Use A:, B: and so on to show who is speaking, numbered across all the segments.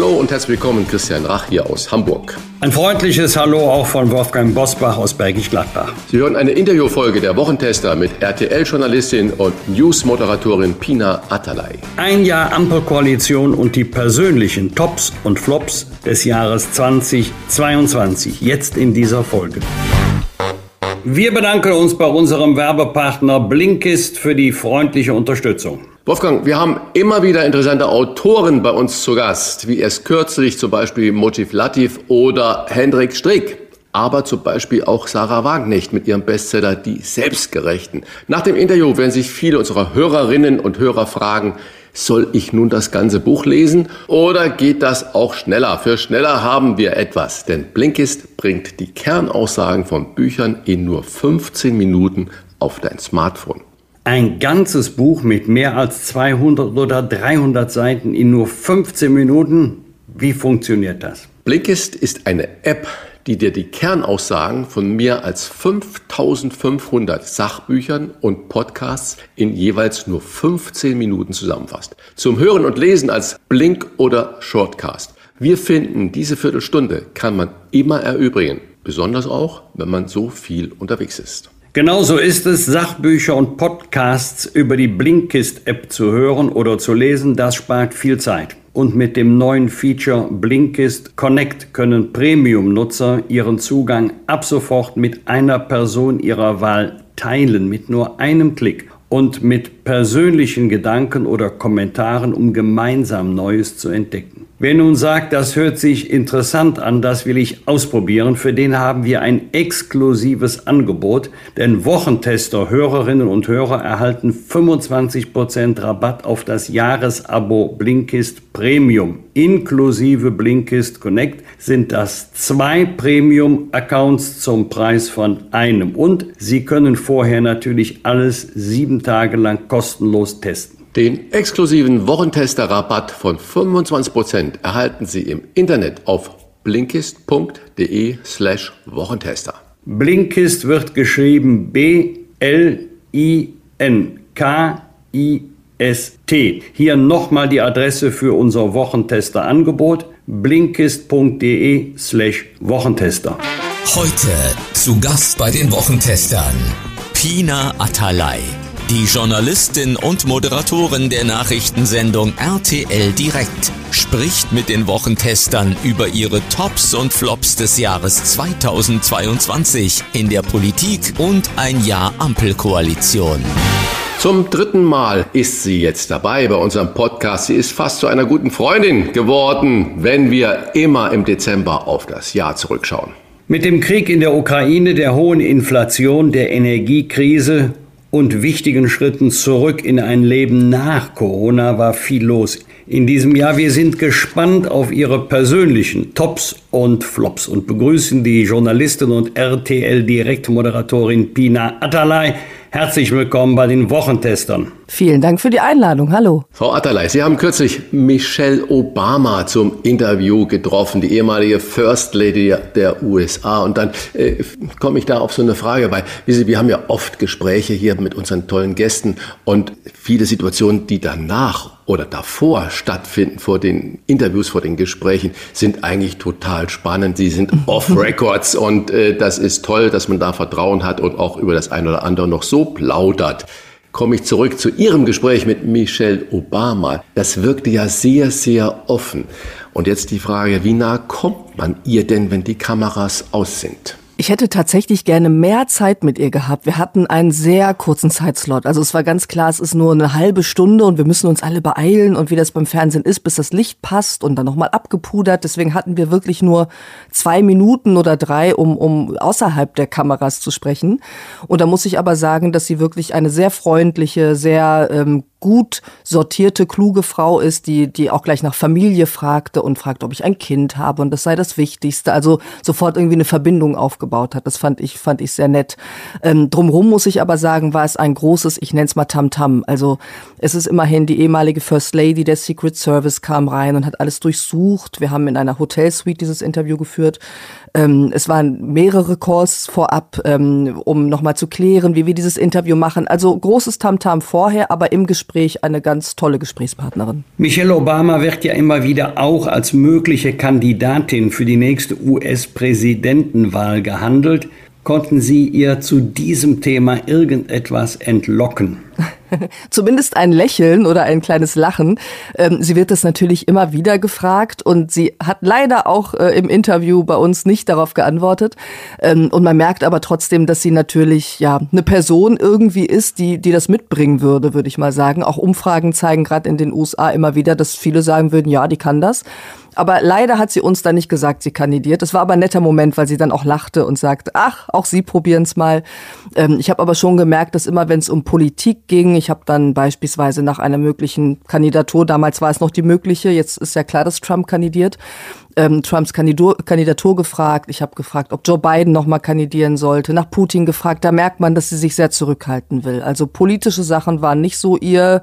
A: Hallo und herzlich willkommen, Christian Rach hier aus Hamburg.
B: Ein freundliches Hallo auch von Wolfgang Bosbach aus Bergisch Gladbach.
A: Sie hören eine Interviewfolge der Wochentester mit RTL-Journalistin und News-Moderatorin Pina Atalay.
B: Ein Jahr Ampelkoalition und die persönlichen Tops und Flops des Jahres 2022. Jetzt in dieser Folge. Wir bedanken uns bei unserem Werbepartner Blinkist für die freundliche Unterstützung.
A: Wolfgang, wir haben immer wieder interessante Autoren bei uns zu Gast, wie erst kürzlich zum Beispiel Motiv Latif oder Hendrik Strick. Aber zum Beispiel auch Sarah Wagenknecht mit ihrem Bestseller Die Selbstgerechten. Nach dem Interview werden sich viele unserer Hörerinnen und Hörer fragen, soll ich nun das ganze Buch lesen oder geht das auch schneller? Für schneller haben wir etwas, denn Blinkist bringt die Kernaussagen von Büchern in nur 15 Minuten auf dein Smartphone.
B: Ein ganzes Buch mit mehr als 200 oder 300 Seiten in nur 15 Minuten. Wie funktioniert das?
A: Blinkist ist eine App, die dir die Kernaussagen von mehr als 5500 Sachbüchern und Podcasts in jeweils nur 15 Minuten zusammenfasst. Zum Hören und Lesen als Blink oder Shortcast. Wir finden, diese Viertelstunde kann man immer erübrigen, besonders auch, wenn man so viel unterwegs ist.
B: Genauso ist es, Sachbücher und Podcasts über die Blinkist-App zu hören oder zu lesen. Das spart viel Zeit. Und mit dem neuen Feature Blinkist Connect können Premium-Nutzer ihren Zugang ab sofort mit einer Person ihrer Wahl teilen, mit nur einem Klick und mit persönlichen Gedanken oder Kommentaren, um gemeinsam Neues zu entdecken. Wer nun sagt, das hört sich interessant an, das will ich ausprobieren, für den haben wir ein exklusives Angebot, denn Wochentester, Hörerinnen und Hörer erhalten 25% Rabatt auf das Jahresabo Blinkist Premium. Inklusive Blinkist Connect sind das zwei Premium-Accounts zum Preis von einem und Sie können vorher natürlich alles sieben Tage lang kostenlos testen.
A: Den exklusiven Wochentester-Rabatt von 25% erhalten Sie im Internet auf blinkist.de slash Wochentester.
B: Blinkist wird geschrieben B-L-I-N-K-I-S-T. Hier nochmal die Adresse für unser Wochentester-Angebot blinkist.de slash Wochentester.
C: Heute zu Gast bei den Wochentestern Pina Atalay. Die Journalistin und Moderatorin der Nachrichtensendung RTL Direkt spricht mit den Wochentestern über ihre Tops und Flops des Jahres 2022 in der Politik und ein Jahr Ampelkoalition.
A: Zum dritten Mal ist sie jetzt dabei bei unserem Podcast. Sie ist fast zu einer guten Freundin geworden, wenn wir immer im Dezember auf das Jahr zurückschauen.
B: Mit dem Krieg in der Ukraine, der hohen Inflation, der Energiekrise und wichtigen Schritten zurück in ein Leben nach Corona war viel los. In diesem Jahr, wir sind gespannt auf Ihre persönlichen Tops und Flops und begrüßen die Journalistin und RTL Direktmoderatorin Pina Atalay. Herzlich willkommen bei den Wochentestern.
D: Vielen Dank für die Einladung. Hallo.
A: Frau Atalay, Sie haben kürzlich Michelle Obama zum Interview getroffen, die ehemalige First Lady der USA. Und dann äh, komme ich da auf so eine Frage, weil Sie, wir haben ja oft Gespräche hier mit unseren tollen Gästen und viele Situationen, die danach oder davor stattfinden, vor den Interviews, vor den Gesprächen, sind eigentlich total spannend. Sie sind off-Records und äh, das ist toll, dass man da Vertrauen hat und auch über das eine oder andere noch so plaudert. Komme ich zurück zu Ihrem Gespräch mit Michelle Obama. Das wirkte ja sehr, sehr offen. Und jetzt die Frage, wie nah kommt man ihr denn, wenn die Kameras aus sind?
D: Ich hätte tatsächlich gerne mehr Zeit mit ihr gehabt. Wir hatten einen sehr kurzen Zeitslot. Also es war ganz klar, es ist nur eine halbe Stunde und wir müssen uns alle beeilen und wie das beim Fernsehen ist, bis das Licht passt und dann nochmal abgepudert. Deswegen hatten wir wirklich nur zwei Minuten oder drei, um, um außerhalb der Kameras zu sprechen. Und da muss ich aber sagen, dass sie wirklich eine sehr freundliche, sehr ähm, gut sortierte, kluge Frau ist, die, die auch gleich nach Familie fragte und fragte, ob ich ein Kind habe und das sei das Wichtigste. Also sofort irgendwie eine Verbindung aufgebaut hat. Das fand ich, fand ich sehr nett. Ähm, drumherum muss ich aber sagen, war es ein großes, ich nenne es mal Tamtam. -Tam. Also es ist immerhin die ehemalige First Lady der Secret Service kam rein und hat alles durchsucht. Wir haben in einer Hotelsuite dieses Interview geführt. Ähm, es waren mehrere Calls vorab, ähm, um nochmal zu klären, wie wir dieses Interview machen. Also großes Tamtam -Tam vorher, aber im Gespräch eine ganz tolle Gesprächspartnerin.
B: Michelle Obama wird ja immer wieder auch als mögliche Kandidatin für die nächste US-Präsidentenwahl gehandelt. Konnten Sie ihr zu diesem Thema irgendetwas entlocken?
D: Zumindest ein Lächeln oder ein kleines Lachen. Ähm, sie wird das natürlich immer wieder gefragt und sie hat leider auch äh, im Interview bei uns nicht darauf geantwortet. Ähm, und man merkt aber trotzdem, dass sie natürlich ja eine Person irgendwie ist, die, die das mitbringen würde, würde ich mal sagen. Auch Umfragen zeigen gerade in den USA immer wieder, dass viele sagen würden, ja, die kann das. Aber leider hat sie uns dann nicht gesagt, sie kandidiert. Das war aber ein netter Moment, weil sie dann auch lachte und sagte, ach, auch Sie probieren es mal. Ähm, ich habe aber schon gemerkt, dass immer, wenn es um Politik ging, ich habe dann beispielsweise nach einer möglichen Kandidatur, damals war es noch die mögliche, jetzt ist ja klar, dass Trump kandidiert, ähm, Trumps Kandidatur, Kandidatur gefragt. Ich habe gefragt, ob Joe Biden nochmal kandidieren sollte. Nach Putin gefragt. Da merkt man, dass sie sich sehr zurückhalten will. Also politische Sachen waren nicht so ihr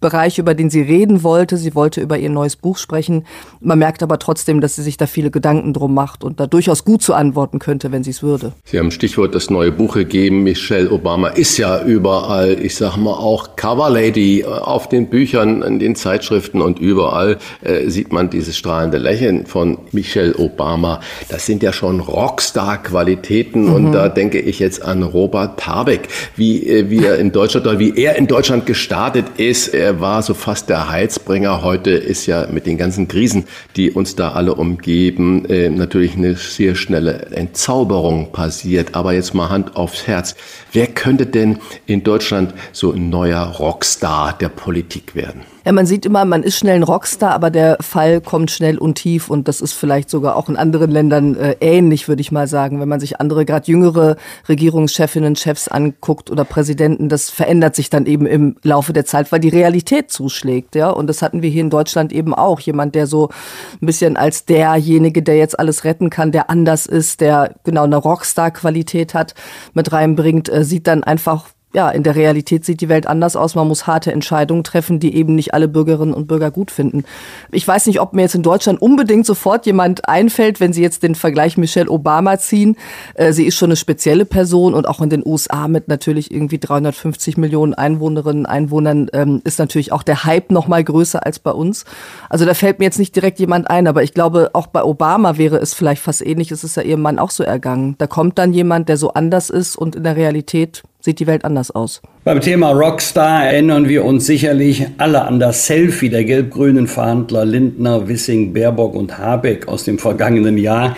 D: Bereich, über den sie reden wollte. Sie wollte über ihr neues Buch sprechen. Man merkt aber trotzdem, dass sie sich da viele Gedanken drum macht und da durchaus gut zu antworten könnte, wenn sie es würde.
A: Sie haben Stichwort das neue Buch gegeben. Michelle Obama ist ja überall, ich sag mal auch Coverlady auf den Büchern, in den Zeitschriften und überall äh, sieht man dieses strahlende Lächeln von Michelle Obama. Das sind ja schon Rockstar-Qualitäten mhm. und da denke ich jetzt an Robert Habeck, wie, äh, wie er in Deutschland wie er in Deutschland gestartet ist. Er war so fast der Heizbringer. Heute ist ja mit den ganzen Krisen, die uns da alle umgeben, äh, natürlich eine sehr schnelle Entzauberung passiert. Aber jetzt mal Hand aufs Herz. Wer könnte denn in Deutschland so ein neuer Rockstar der Politik werden?
D: Ja, man sieht immer, man ist schnell ein Rockstar, aber der Fall kommt schnell und tief und das ist vielleicht sogar auch in anderen Ländern äh, ähnlich, würde ich mal sagen. Wenn man sich andere, gerade jüngere Regierungschefinnen, Chefs anguckt oder Präsidenten, das verändert sich dann eben im Laufe der Zeit, weil die Realität zuschlägt, ja. Und das hatten wir hier in Deutschland eben auch. Jemand, der so ein bisschen als derjenige, der jetzt alles retten kann, der anders ist, der genau eine Rockstar-Qualität hat, mit reinbringt, äh, sieht dann einfach ja, in der Realität sieht die Welt anders aus. Man muss harte Entscheidungen treffen, die eben nicht alle Bürgerinnen und Bürger gut finden. Ich weiß nicht, ob mir jetzt in Deutschland unbedingt sofort jemand einfällt, wenn Sie jetzt den Vergleich Michelle Obama ziehen. Äh, sie ist schon eine spezielle Person und auch in den USA mit natürlich irgendwie 350 Millionen Einwohnerinnen, Einwohnern ähm, ist natürlich auch der Hype noch mal größer als bei uns. Also da fällt mir jetzt nicht direkt jemand ein, aber ich glaube, auch bei Obama wäre es vielleicht fast ähnlich. Es ist ja ihrem Mann auch so ergangen. Da kommt dann jemand, der so anders ist und in der Realität sieht die Welt anders aus.
B: Beim Thema Rockstar erinnern wir uns sicherlich alle an das Selfie der gelb-grünen Verhandler Lindner, Wissing, Baerbock und Habeck aus dem vergangenen Jahr.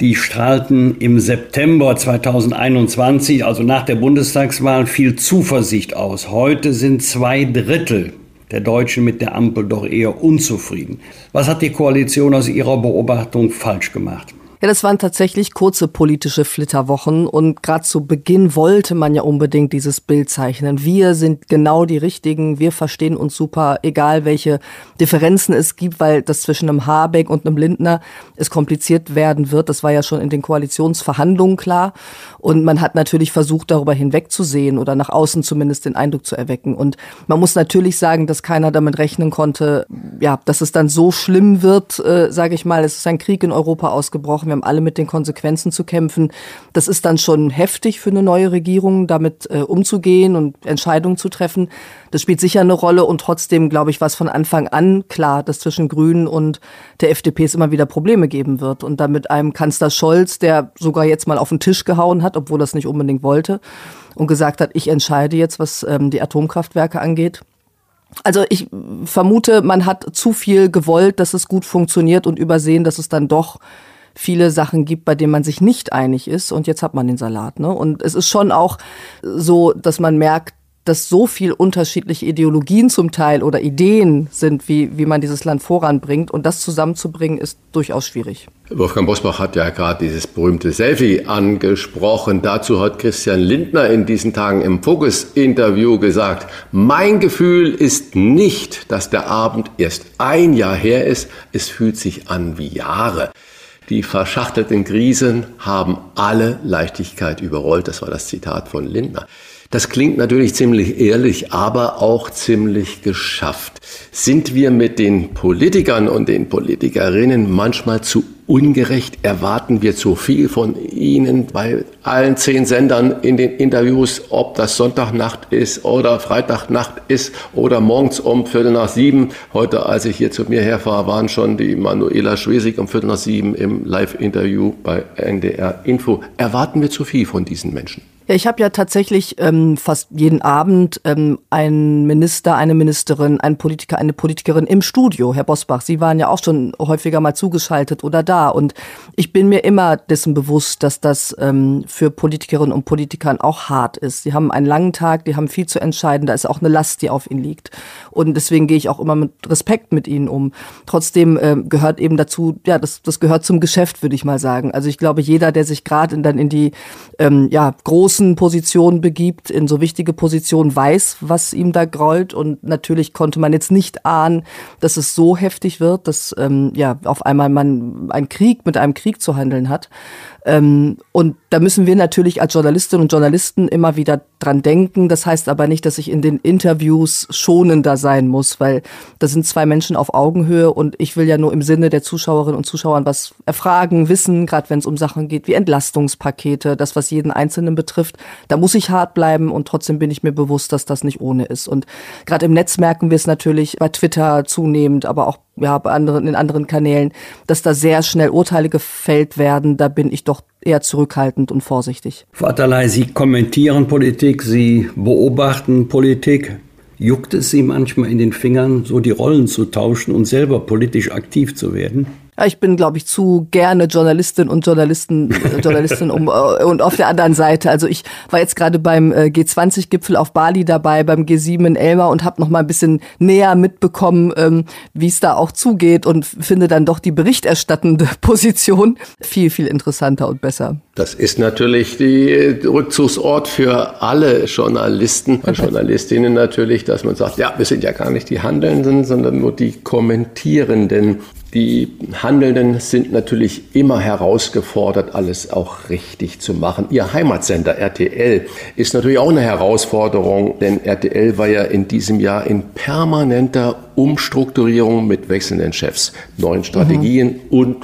B: Die strahlten im September 2021, also nach der Bundestagswahl, viel Zuversicht aus. Heute sind zwei Drittel der Deutschen mit der Ampel doch eher unzufrieden. Was hat die Koalition aus Ihrer Beobachtung falsch gemacht?
D: Ja, das waren tatsächlich kurze politische Flitterwochen und gerade zu Beginn wollte man ja unbedingt dieses Bild zeichnen. Wir sind genau die Richtigen, wir verstehen uns super, egal welche Differenzen es gibt, weil das zwischen einem Habeck und einem Lindner es kompliziert werden wird. Das war ja schon in den Koalitionsverhandlungen klar und man hat natürlich versucht, darüber hinwegzusehen oder nach außen zumindest den Eindruck zu erwecken. Und man muss natürlich sagen, dass keiner damit rechnen konnte, ja, dass es dann so schlimm wird, äh, sage ich mal. Es ist ein Krieg in Europa ausgebrochen wir haben alle mit den Konsequenzen zu kämpfen. Das ist dann schon heftig für eine neue Regierung, damit äh, umzugehen und Entscheidungen zu treffen. Das spielt sicher eine Rolle und trotzdem, glaube ich, war es von Anfang an klar, dass zwischen Grünen und der FDP es immer wieder Probleme geben wird. Und damit einem Kanzler Scholz, der sogar jetzt mal auf den Tisch gehauen hat, obwohl er es nicht unbedingt wollte, und gesagt hat, ich entscheide jetzt, was ähm, die Atomkraftwerke angeht. Also ich vermute, man hat zu viel gewollt, dass es gut funktioniert und übersehen, dass es dann doch viele Sachen gibt, bei denen man sich nicht einig ist und jetzt hat man den Salat. Ne? Und es ist schon auch so, dass man merkt, dass so viel unterschiedliche Ideologien zum Teil oder Ideen sind, wie, wie man dieses Land voranbringt. Und das zusammenzubringen, ist durchaus schwierig.
A: Wolfgang Bosbach hat ja gerade dieses berühmte Selfie angesprochen. Dazu hat Christian Lindner in diesen Tagen im Focus-Interview gesagt, mein Gefühl ist nicht, dass der Abend erst ein Jahr her ist. Es fühlt sich an wie Jahre. Die verschachtelten Krisen haben alle Leichtigkeit überrollt. Das war das Zitat von Lindner. Das klingt natürlich ziemlich ehrlich, aber auch ziemlich geschafft. Sind wir mit den Politikern und den Politikerinnen manchmal zu ungerecht? Erwarten wir zu viel von ihnen bei allen zehn Sendern in den Interviews, ob das Sonntagnacht ist oder Freitagnacht ist oder morgens um Viertel nach sieben? Heute, als ich hier zu mir herfahre, waren schon die Manuela Schwesig um Viertel nach sieben im Live-Interview bei NDR Info. Erwarten wir zu viel von diesen Menschen?
D: Ja, ich habe ja tatsächlich ähm, fast jeden Abend ähm, einen Minister, eine Ministerin, einen Politiker, eine Politikerin im Studio. Herr Bosbach, Sie waren ja auch schon häufiger mal zugeschaltet oder da. Und ich bin mir immer dessen bewusst, dass das ähm, für Politikerinnen und Politikern auch hart ist. Sie haben einen langen Tag, die haben viel zu entscheiden, da ist auch eine Last, die auf ihnen liegt. Und deswegen gehe ich auch immer mit Respekt mit ihnen um. Trotzdem äh, gehört eben dazu, ja, das, das gehört zum Geschäft, würde ich mal sagen. Also ich glaube, jeder, der sich gerade dann in die ähm, ja, großen Spitzenpositionen begibt, in so wichtige Positionen, weiß, was ihm da grollt. Und natürlich konnte man jetzt nicht ahnen, dass es so heftig wird, dass ähm, ja auf einmal man einen Krieg mit einem Krieg zu handeln hat. Ähm, und da müssen wir natürlich als Journalistinnen und Journalisten immer wieder dran denken. Das heißt aber nicht, dass ich in den Interviews schonender sein muss, weil da sind zwei Menschen auf Augenhöhe und ich will ja nur im Sinne der Zuschauerinnen und Zuschauern was erfragen, wissen, gerade wenn es um Sachen geht wie Entlastungspakete, das, was jeden Einzelnen betrifft. Da muss ich hart bleiben und trotzdem bin ich mir bewusst, dass das nicht ohne ist. Und gerade im Netz merken wir es natürlich bei Twitter zunehmend, aber auch ja, bei anderen, in anderen Kanälen, dass da sehr schnell Urteile gefällt werden. Da bin ich doch eher zurückhaltend und vorsichtig.
B: Vaterlei, Sie kommentieren Politik, Sie beobachten Politik. Juckt es Sie manchmal in den Fingern, so die Rollen zu tauschen und selber politisch aktiv zu werden?
D: Ich bin, glaube ich, zu gerne Journalistin und Journalisten, äh, Journalistin um, äh, und auf der anderen Seite. Also ich war jetzt gerade beim äh, G20-Gipfel auf Bali dabei, beim G7 in Elmar und habe noch mal ein bisschen näher mitbekommen, ähm, wie es da auch zugeht und finde dann doch die berichterstattende Position viel, viel interessanter und besser.
A: Das ist natürlich die Rückzugsort für alle Journalisten und Journalistinnen natürlich, dass man sagt, ja, wir sind ja gar nicht die Handelnden, sondern nur die Kommentierenden. Die Handelnden sind natürlich immer herausgefordert, alles auch richtig zu machen. Ihr Heimatsender RTL ist natürlich auch eine Herausforderung, denn RTL war ja in diesem Jahr in permanenter Umstrukturierung mit wechselnden Chefs, neuen Strategien mhm. und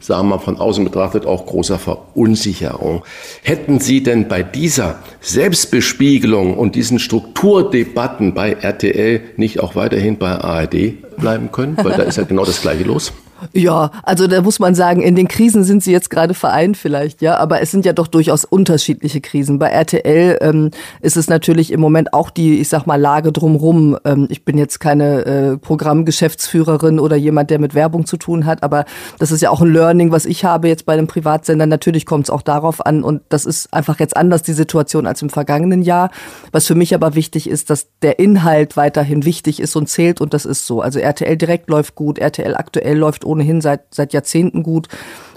A: sagen wir von außen betrachtet, auch großer Verunsicherung. Hätten Sie denn bei dieser Selbstbespiegelung und diesen Strukturdebatten bei RTL nicht auch weiterhin bei ARD bleiben können? Weil da ist ja genau das Gleiche los.
D: Ja, also da muss man sagen, in den Krisen sind sie jetzt gerade vereint vielleicht, ja, aber es sind ja doch durchaus unterschiedliche Krisen. Bei RTL ähm, ist es natürlich im Moment auch die, ich sag mal, Lage drumrum. Ähm, ich bin jetzt keine äh, Programmgeschäftsführerin oder jemand, der mit Werbung zu tun hat, aber das ist ja auch ein Learning, was ich habe jetzt bei einem Privatsender. Natürlich kommt es auch darauf an und das ist einfach jetzt anders die Situation als im vergangenen Jahr. Was für mich aber wichtig ist, dass der Inhalt weiterhin wichtig ist und zählt und das ist so. Also RTL direkt läuft gut, RTL aktuell läuft ohnehin seit, seit Jahrzehnten gut.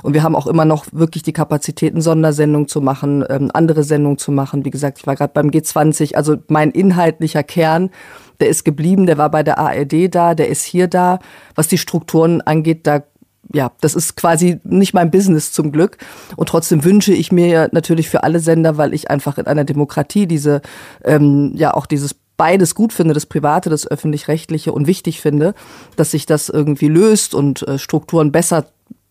D: Und wir haben auch immer noch wirklich die Kapazitäten, Sondersendungen zu machen, ähm, andere Sendungen zu machen. Wie gesagt, ich war gerade beim G20. Also mein inhaltlicher Kern, der ist geblieben, der war bei der ARD da, der ist hier da. Was die Strukturen angeht, da ja, das ist quasi nicht mein Business zum Glück. Und trotzdem wünsche ich mir natürlich für alle Sender, weil ich einfach in einer Demokratie diese, ähm, ja, auch dieses beides gut finde, das Private, das Öffentlich-Rechtliche und wichtig finde, dass sich das irgendwie löst und äh, Strukturen besser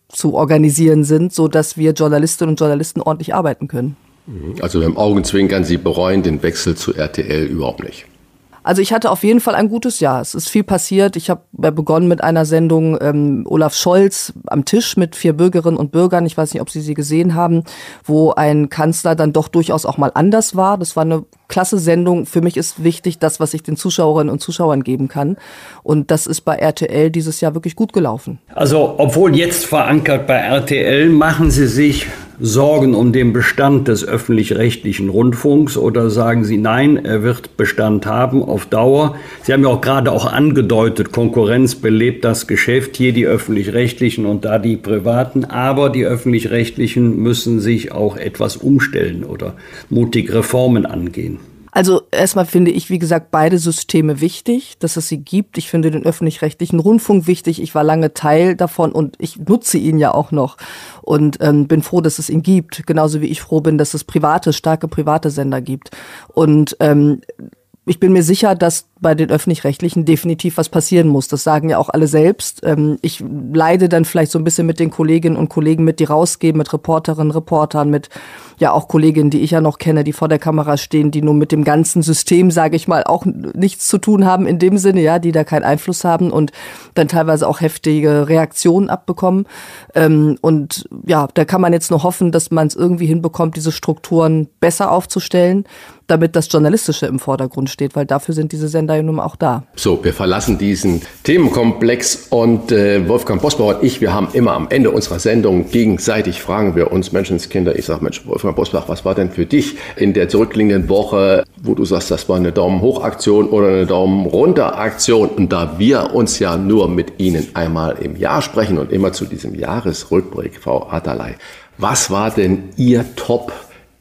D: zu organisieren sind, so dass wir Journalistinnen und Journalisten ordentlich arbeiten können.
A: Mhm. Also beim Augenzwinkern, Sie bereuen den Wechsel zu RTL überhaupt nicht.
D: Also ich hatte auf jeden Fall ein gutes Jahr. Es ist viel passiert. Ich habe begonnen mit einer Sendung ähm, Olaf Scholz am Tisch mit vier Bürgerinnen und Bürgern. Ich weiß nicht, ob Sie sie gesehen haben, wo ein Kanzler dann doch durchaus auch mal anders war. Das war eine klasse Sendung. Für mich ist wichtig das, was ich den Zuschauerinnen und Zuschauern geben kann. Und das ist bei RTL dieses Jahr wirklich gut gelaufen.
B: Also obwohl jetzt verankert bei RTL, machen Sie sich Sorgen um den Bestand des öffentlich-rechtlichen Rundfunks oder sagen Sie nein, er wird Bestand haben auf Dauer? Sie haben ja auch gerade auch angedeutet, Konkurrenz belebt das Geschäft, hier die öffentlich-rechtlichen und da die privaten, aber die öffentlich-rechtlichen müssen sich auch etwas umstellen oder mutig Reformen angehen.
D: Also erstmal finde ich, wie gesagt, beide Systeme wichtig, dass es sie gibt. Ich finde den öffentlich-rechtlichen Rundfunk wichtig. Ich war lange Teil davon und ich nutze ihn ja auch noch und ähm, bin froh, dass es ihn gibt. Genauso wie ich froh bin, dass es private, starke private Sender gibt. Und ähm, ich bin mir sicher, dass bei den öffentlich-rechtlichen definitiv was passieren muss. Das sagen ja auch alle selbst. Ähm, ich leide dann vielleicht so ein bisschen mit den Kolleginnen und Kollegen mit, die rausgehen, mit Reporterinnen, Reportern, mit ja auch Kolleginnen, die ich ja noch kenne, die vor der Kamera stehen, die nur mit dem ganzen System, sage ich mal, auch nichts zu tun haben in dem Sinne, ja, die da keinen Einfluss haben und dann teilweise auch heftige Reaktionen abbekommen. Ähm, und ja, da kann man jetzt nur hoffen, dass man es irgendwie hinbekommt, diese Strukturen besser aufzustellen, damit das Journalistische im Vordergrund steht, weil dafür sind diese Sender ja nun auch da.
A: So, wir verlassen diesen Themenkomplex und äh, Wolfgang Bosbauer und ich, wir haben immer am Ende unserer Sendung gegenseitig fragen wir uns Menschenskinder. Ich sage, Mensch, Wolfgang Bosbach, was war denn für dich in der zurückliegenden Woche, wo du sagst, das war eine Daumen hoch Aktion oder eine Daumen runter Aktion? Und da wir uns ja nur mit Ihnen einmal im Jahr sprechen und immer zu diesem Jahresrückblick, Frau Atalay, was war denn Ihr Top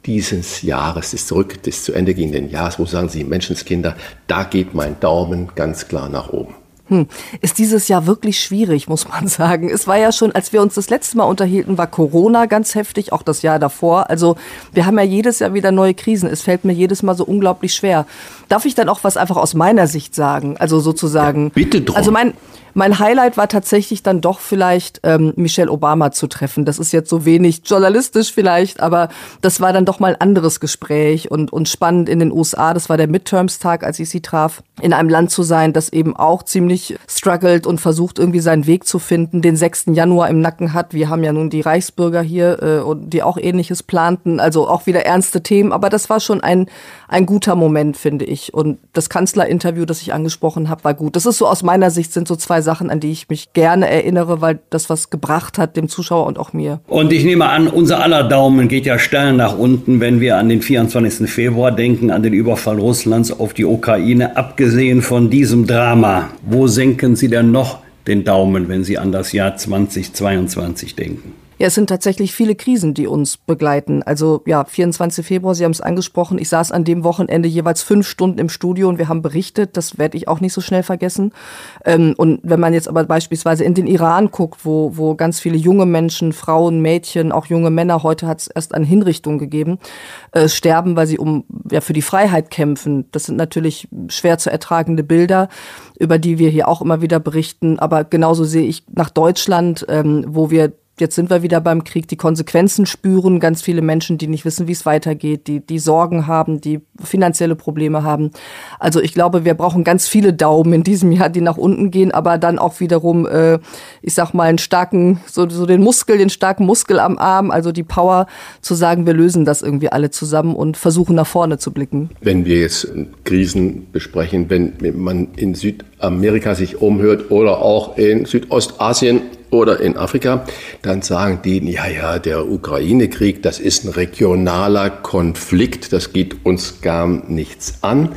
A: dieses Jahres, des zurück, des zu Ende gehenden Jahres, wo sagen Sie, Menschenskinder, da geht mein Daumen ganz klar nach oben.
D: Hm. Ist dieses Jahr wirklich schwierig, muss man sagen. Es war ja schon, als wir uns das letzte Mal unterhielten, war Corona ganz heftig, auch das Jahr davor. Also wir haben ja jedes Jahr wieder neue Krisen. Es fällt mir jedes Mal so unglaublich schwer. Darf ich dann auch was einfach aus meiner Sicht sagen? Also sozusagen. Ja,
A: bitte drum.
D: Also mein, mein Highlight war tatsächlich dann doch vielleicht ähm, Michelle Obama zu treffen. Das ist jetzt so wenig journalistisch vielleicht, aber das war dann doch mal ein anderes Gespräch und, und spannend in den USA. Das war der Midterms-Tag, als ich sie traf, in einem Land zu sein, das eben auch ziemlich struggelt und versucht irgendwie seinen Weg zu finden, den 6. Januar im Nacken hat. Wir haben ja nun die Reichsbürger hier, äh, die auch ähnliches planten, also auch wieder ernste Themen, aber das war schon ein, ein guter Moment, finde ich. Und das Kanzlerinterview, das ich angesprochen habe, war gut. Das ist so aus meiner Sicht sind so zwei Sachen, an die ich mich gerne erinnere, weil das was gebracht hat dem Zuschauer und auch mir.
B: Und ich nehme an, unser aller Daumen geht ja steil nach unten, wenn wir an den 24. Februar denken, an den Überfall Russlands auf die Ukraine. Abgesehen von diesem Drama, wo senken Sie denn noch den Daumen, wenn Sie an das Jahr 2022 denken?
D: Ja, es sind tatsächlich viele Krisen, die uns begleiten. Also ja, 24. Februar, Sie haben es angesprochen. Ich saß an dem Wochenende jeweils fünf Stunden im Studio und wir haben berichtet. Das werde ich auch nicht so schnell vergessen. Ähm, und wenn man jetzt aber beispielsweise in den Iran guckt, wo, wo ganz viele junge Menschen, Frauen, Mädchen, auch junge Männer, heute hat es erst eine Hinrichtung gegeben, äh, sterben, weil sie um ja für die Freiheit kämpfen. Das sind natürlich schwer zu ertragende Bilder, über die wir hier auch immer wieder berichten. Aber genauso sehe ich nach Deutschland, ähm, wo wir jetzt sind wir wieder beim Krieg, die Konsequenzen spüren, ganz viele Menschen, die nicht wissen, wie es weitergeht, die, die Sorgen haben, die finanzielle Probleme haben. Also ich glaube, wir brauchen ganz viele Daumen in diesem Jahr, die nach unten gehen, aber dann auch wiederum, äh, ich sag mal, einen starken, so, so den Muskel, den starken Muskel am Arm, also die Power zu sagen, wir lösen das irgendwie alle zusammen und versuchen nach vorne zu blicken.
A: Wenn wir jetzt Krisen besprechen, wenn man in Südamerika sich umhört oder auch in Südostasien, oder in Afrika, dann sagen die, ja, ja, der Ukraine-Krieg, das ist ein regionaler Konflikt, das geht uns gar nichts an.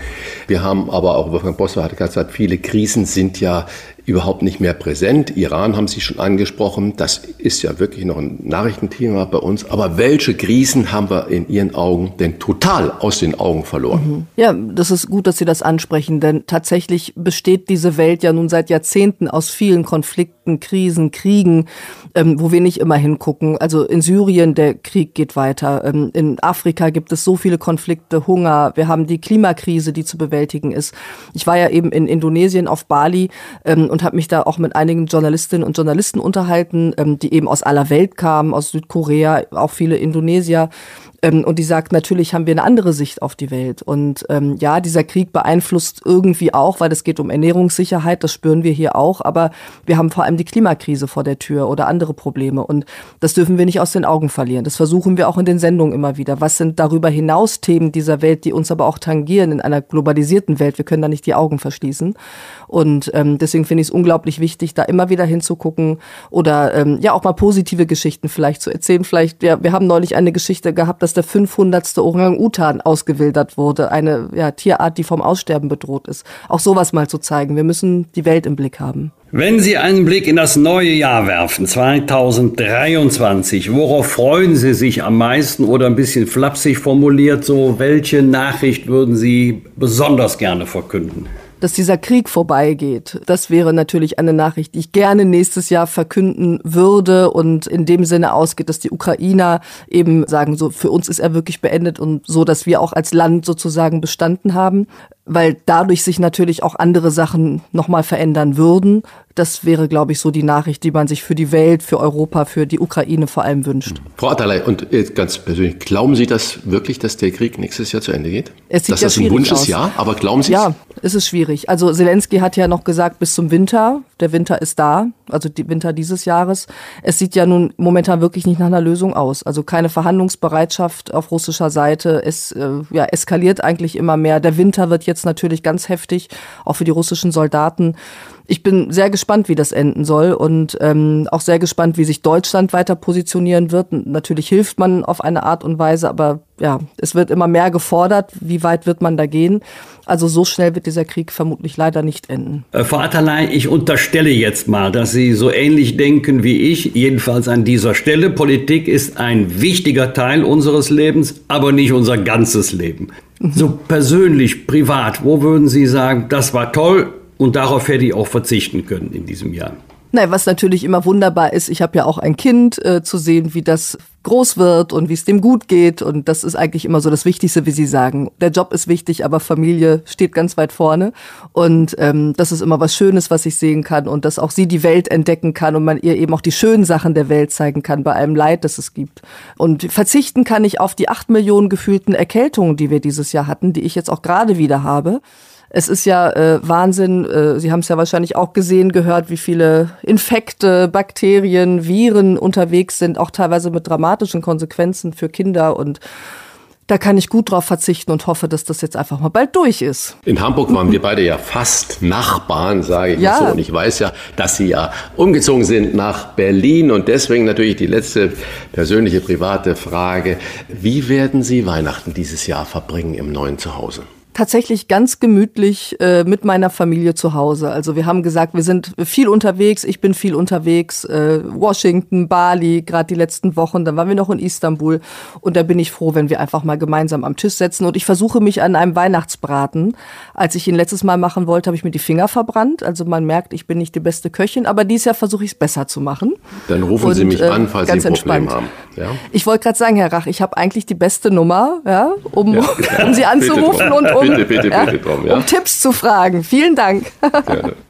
A: Wir haben aber auch, Wolfgang Bosser hat gesagt, viele Krisen sind ja überhaupt nicht mehr präsent. Iran haben Sie schon angesprochen. Das ist ja wirklich noch ein Nachrichtenthema bei uns. Aber welche Krisen haben wir in Ihren Augen denn total aus den Augen verloren? Mhm.
D: Ja, das ist gut, dass Sie das ansprechen, denn tatsächlich besteht diese Welt ja nun seit Jahrzehnten aus vielen Konflikten, Krisen, Kriegen, ähm, wo wir nicht immer hingucken. Also in Syrien, der Krieg geht weiter. Ähm, in Afrika gibt es so viele Konflikte, Hunger. Wir haben die Klimakrise, die zu bewältigen ist. Ich war ja eben in Indonesien auf Bali ähm, und habe mich da auch mit einigen Journalistinnen und Journalisten unterhalten, ähm, die eben aus aller Welt kamen, aus Südkorea, auch viele Indonesier. Ähm, und die sagt, natürlich haben wir eine andere Sicht auf die Welt. Und ähm, ja, dieser Krieg beeinflusst irgendwie auch, weil es geht um Ernährungssicherheit, das spüren wir hier auch, aber wir haben vor allem die Klimakrise vor der Tür oder andere Probleme. Und das dürfen wir nicht aus den Augen verlieren. Das versuchen wir auch in den Sendungen immer wieder. Was sind darüber hinaus Themen dieser Welt, die uns aber auch tangieren in einer globalisierten Welt? Wir können da nicht die Augen verschließen. Und ähm, deswegen finde ich es unglaublich wichtig, da immer wieder hinzugucken oder ähm, ja auch mal positive Geschichten vielleicht zu erzählen. Vielleicht, ja, wir haben neulich eine Geschichte gehabt, dass der 500. Orang-Utan ausgewildert wurde, eine ja, Tierart, die vom Aussterben bedroht ist. Auch sowas mal zu zeigen. Wir müssen die Welt im Blick haben.
B: Wenn Sie einen Blick in das neue Jahr werfen, 2023, worauf freuen Sie sich am meisten oder ein bisschen flapsig formuliert, so welche Nachricht würden Sie besonders gerne verkünden?
D: Dass dieser Krieg vorbeigeht. Das wäre natürlich eine Nachricht, die ich gerne nächstes Jahr verkünden würde und in dem Sinne ausgeht, dass die Ukrainer eben sagen, so für uns ist er wirklich beendet und so, dass wir auch als Land sozusagen bestanden haben weil dadurch sich natürlich auch andere Sachen nochmal verändern würden. Das wäre, glaube ich, so die Nachricht, die man sich für die Welt, für Europa, für die Ukraine vor allem wünscht.
A: Frau Atalay, und ganz persönlich, glauben Sie das wirklich, dass der Krieg nächstes Jahr zu Ende geht?
D: Es sieht
A: dass
D: ja
A: das ein Wunsch ist, ja, aber glauben Sie
D: es? Ja, es ist schwierig. Also Zelensky hat ja noch gesagt, bis zum Winter. Der Winter ist da, also die Winter dieses Jahres. Es sieht ja nun momentan wirklich nicht nach einer Lösung aus. Also keine Verhandlungsbereitschaft auf russischer Seite. Es äh, ja, eskaliert eigentlich immer mehr. Der Winter wird jetzt natürlich ganz heftig, auch für die russischen Soldaten. Ich bin sehr gespannt, wie das enden soll und ähm, auch sehr gespannt, wie sich Deutschland weiter positionieren wird. Natürlich hilft man auf eine Art und Weise, aber ja, es wird immer mehr gefordert. Wie weit wird man da gehen? Also so schnell wird dieser Krieg vermutlich leider nicht enden.
B: Äh, Frau Atterlei, ich unterstelle jetzt mal, dass Sie so ähnlich denken wie ich, jedenfalls an dieser Stelle. Politik ist ein wichtiger Teil unseres Lebens, aber nicht unser ganzes Leben. Mhm. So persönlich, privat, wo würden Sie sagen, das war toll, und darauf hätte ich auch verzichten können in diesem Jahr.
D: Nein, was natürlich immer wunderbar ist, ich habe ja auch ein Kind, äh, zu sehen, wie das groß wird und wie es dem gut geht. Und das ist eigentlich immer so das Wichtigste, wie Sie sagen. Der Job ist wichtig, aber Familie steht ganz weit vorne. Und ähm, das ist immer was Schönes, was ich sehen kann und dass auch sie die Welt entdecken kann und man ihr eben auch die schönen Sachen der Welt zeigen kann, bei allem Leid, das es gibt. Und verzichten kann ich auf die acht Millionen gefühlten Erkältungen, die wir dieses Jahr hatten, die ich jetzt auch gerade wieder habe. Es ist ja äh, Wahnsinn, äh, Sie haben es ja wahrscheinlich auch gesehen, gehört, wie viele Infekte, Bakterien, Viren unterwegs sind, auch teilweise mit dramatischen Konsequenzen für Kinder und da kann ich gut drauf verzichten und hoffe, dass das jetzt einfach mal bald durch ist.
A: In Hamburg waren wir beide ja fast Nachbarn, sage ich
D: ja.
A: so. Und ich weiß ja, dass Sie ja umgezogen sind nach Berlin. Und deswegen natürlich die letzte persönliche, private Frage. Wie werden Sie Weihnachten dieses Jahr verbringen im neuen Zuhause?
D: Tatsächlich ganz gemütlich äh, mit meiner Familie zu Hause. Also wir haben gesagt, wir sind viel unterwegs, ich bin viel unterwegs, äh, Washington, Bali, gerade die letzten Wochen, dann waren wir noch in Istanbul und da bin ich froh, wenn wir einfach mal gemeinsam am Tisch setzen und ich versuche mich an einem Weihnachtsbraten. Als ich ihn letztes Mal machen wollte, habe ich mir die Finger verbrannt. Also man merkt, ich bin nicht die beste Köchin, aber dieses Jahr versuche ich es besser zu machen.
A: Dann rufen und, Sie mich äh, an, falls Sie ein Problem entspannt. haben.
D: Ja? Ich wollte gerade sagen, Herr Rach, ich habe eigentlich die beste Nummer, ja, um, ja. um Sie anzurufen und um bitte, bitte, ja, bitte drum, ja. um Tipps zu fragen. Vielen Dank.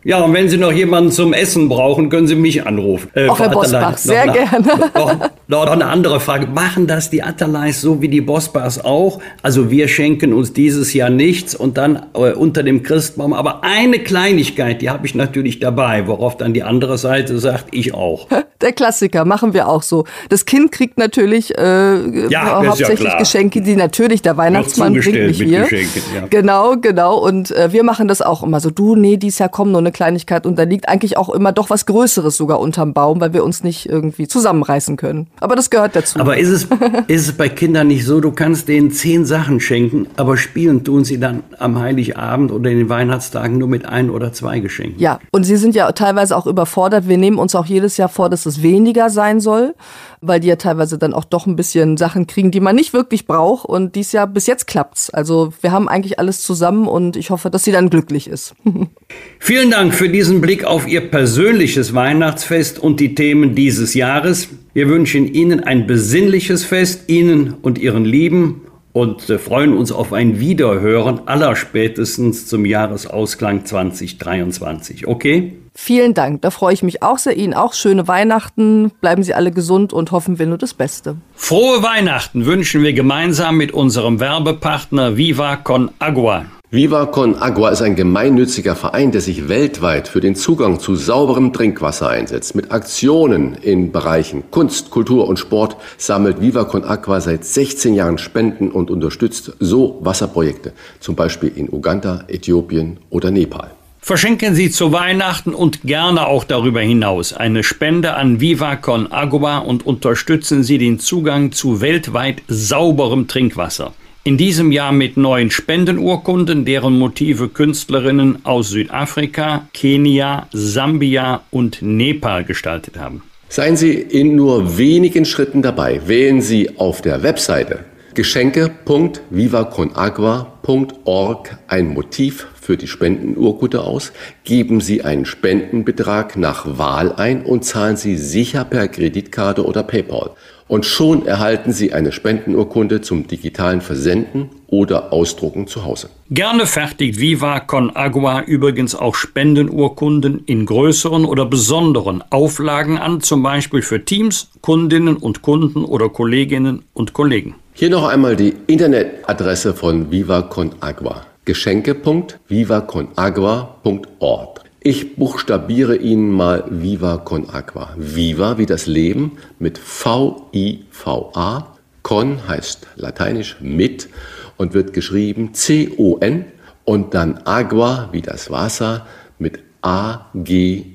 B: Ja, und wenn Sie noch jemanden zum Essen brauchen, können Sie mich anrufen.
D: Äh, Auch Herr Bosbach, sehr noch, gerne.
B: Noch, noch, eine andere Frage. Machen das die Atterleis so wie die Bosbachs auch? Also wir schenken uns dieses Jahr nichts und dann äh, unter dem Christbaum. Aber eine Kleinigkeit, die habe ich natürlich dabei, worauf dann die andere Seite sagt, ich auch.
D: Der Klassiker, machen wir auch so. Das Kind kriegt natürlich äh, ja, hauptsächlich ja Geschenke, die natürlich der Weihnachtsmann bringt nicht wir. Ja. Genau, genau. Und äh, wir machen das auch immer so. Du, nee, dies Jahr kommt nur eine Kleinigkeit und da liegt eigentlich auch immer doch was Größeres sogar unterm Baum, weil wir uns nicht irgendwie zusammenreißen können. Aber das gehört dazu.
B: Aber ist es, ist es bei Kindern nicht so, du kannst denen zehn Sachen schenken, aber spielen tun sie dann am Heiligabend oder in den Weihnachtstagen nur mit ein oder zwei Geschenken?
D: Ja, und sie sind ja teilweise auch überfordert. Wir nehmen uns auch jedes Jahr vor, dass es weniger sein soll, weil die ja teilweise dann auch doch ein bisschen Sachen kriegen, die man nicht wirklich braucht. Und dies Jahr bis jetzt klappt's. Also wir haben eigentlich alles zusammen und ich hoffe, dass sie dann glücklich ist.
B: Vielen Dank für diesen Blick auf Ihr persönliches Weihnachtsfest und die Themen dieses Jahres. Wir wünschen Ihnen ein besinnliches Fest, Ihnen und Ihren Lieben und freuen uns auf ein Wiederhören aller spätestens zum Jahresausklang 2023. Okay?
D: Vielen Dank, da freue ich mich auch sehr. Ihnen auch schöne Weihnachten, bleiben Sie alle gesund und hoffen wir nur das Beste.
B: Frohe Weihnachten wünschen wir gemeinsam mit unserem Werbepartner Viva Con Agua.
A: Viva Con Agua ist ein gemeinnütziger Verein, der sich weltweit für den Zugang zu sauberem Trinkwasser einsetzt. Mit Aktionen in Bereichen Kunst, Kultur und Sport sammelt Viva Con Agua seit 16 Jahren Spenden und unterstützt so Wasserprojekte, zum Beispiel in Uganda, Äthiopien oder Nepal.
B: Verschenken Sie zu Weihnachten und gerne auch darüber hinaus eine Spende an Viva Con Agua und unterstützen Sie den Zugang zu weltweit sauberem Trinkwasser. In diesem Jahr mit neuen Spendenurkunden, deren Motive Künstlerinnen aus Südafrika, Kenia, Sambia und Nepal gestaltet haben.
A: Seien Sie in nur wenigen Schritten dabei. Wählen Sie auf der Webseite geschenke.vivaconagua.org ein Motiv für die Spendenurkunde aus, geben Sie einen Spendenbetrag nach Wahl ein und zahlen Sie sicher per Kreditkarte oder PayPal. Und schon erhalten Sie eine Spendenurkunde zum digitalen Versenden oder Ausdrucken zu Hause.
B: Gerne fertigt Viva Con Agua übrigens auch Spendenurkunden in größeren oder besonderen Auflagen an, zum Beispiel für Teams, Kundinnen und Kunden oder Kolleginnen und Kollegen.
A: Hier noch einmal die Internetadresse von Viva Con Agua. Geschenke.vivaconagua.org. Ich buchstabiere Ihnen mal Viva Con Agua. Viva wie das Leben mit V-I-V-A. Con heißt lateinisch mit und wird geschrieben C-O-N und dann Agua wie das Wasser mit A-G-U-A.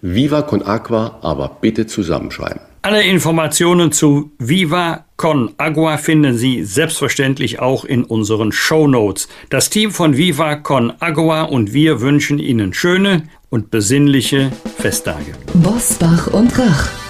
A: Viva Con Agua, aber bitte zusammenschreiben.
B: Alle Informationen zu Viva Con Agua finden Sie selbstverständlich auch in unseren Show Notes. Das Team von Viva Con Agua und wir wünschen Ihnen schöne und besinnliche Festtage.
E: Bosbach und Rach.